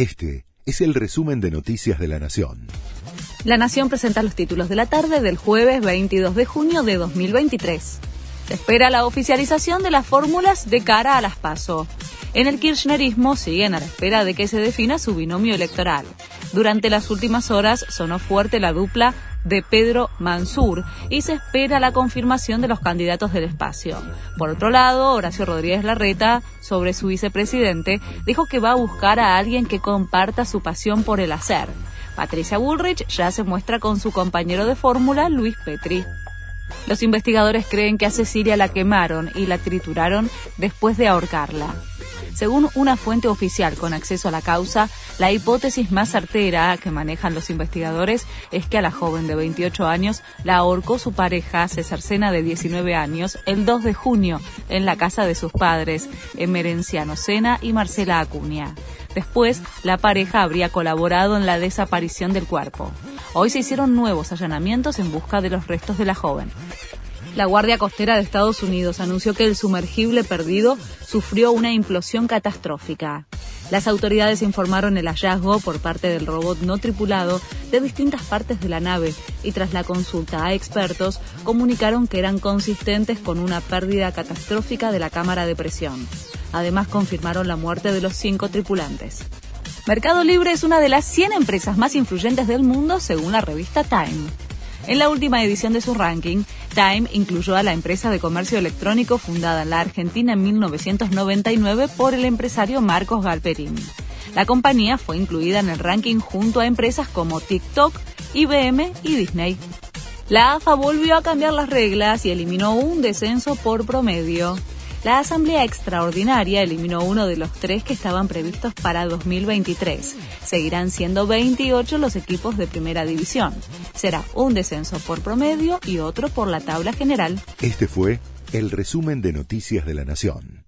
Este es el resumen de Noticias de la Nación. La Nación presenta los títulos de la tarde del jueves 22 de junio de 2023. Se espera la oficialización de las fórmulas de cara a las PASO. En el kirchnerismo siguen a la espera de que se defina su binomio electoral. Durante las últimas horas sonó fuerte la dupla de Pedro Mansur y se espera la confirmación de los candidatos del espacio. Por otro lado, Horacio Rodríguez Larreta, sobre su vicepresidente, dijo que va a buscar a alguien que comparta su pasión por el hacer. Patricia Bullrich ya se muestra con su compañero de fórmula, Luis Petri. Los investigadores creen que a Cecilia la quemaron y la trituraron después de ahorcarla. Según una fuente oficial con acceso a la causa, la hipótesis más certera que manejan los investigadores es que a la joven de 28 años la ahorcó su pareja César Sena de 19 años el 2 de junio en la casa de sus padres, Emerenciano Sena y Marcela Acuña. Después, la pareja habría colaborado en la desaparición del cuerpo. Hoy se hicieron nuevos allanamientos en busca de los restos de la joven. La Guardia Costera de Estados Unidos anunció que el sumergible perdido sufrió una implosión catastrófica. Las autoridades informaron el hallazgo por parte del robot no tripulado de distintas partes de la nave y tras la consulta a expertos comunicaron que eran consistentes con una pérdida catastrófica de la cámara de presión. Además confirmaron la muerte de los cinco tripulantes. Mercado Libre es una de las 100 empresas más influyentes del mundo según la revista Time. En la última edición de su ranking, Time incluyó a la empresa de comercio electrónico fundada en la Argentina en 1999 por el empresario Marcos Galperini. La compañía fue incluida en el ranking junto a empresas como TikTok, IBM y Disney. La AFA volvió a cambiar las reglas y eliminó un descenso por promedio. La Asamblea Extraordinaria eliminó uno de los tres que estaban previstos para 2023. Seguirán siendo 28 los equipos de primera división. Será un descenso por promedio y otro por la tabla general. Este fue el resumen de Noticias de la Nación.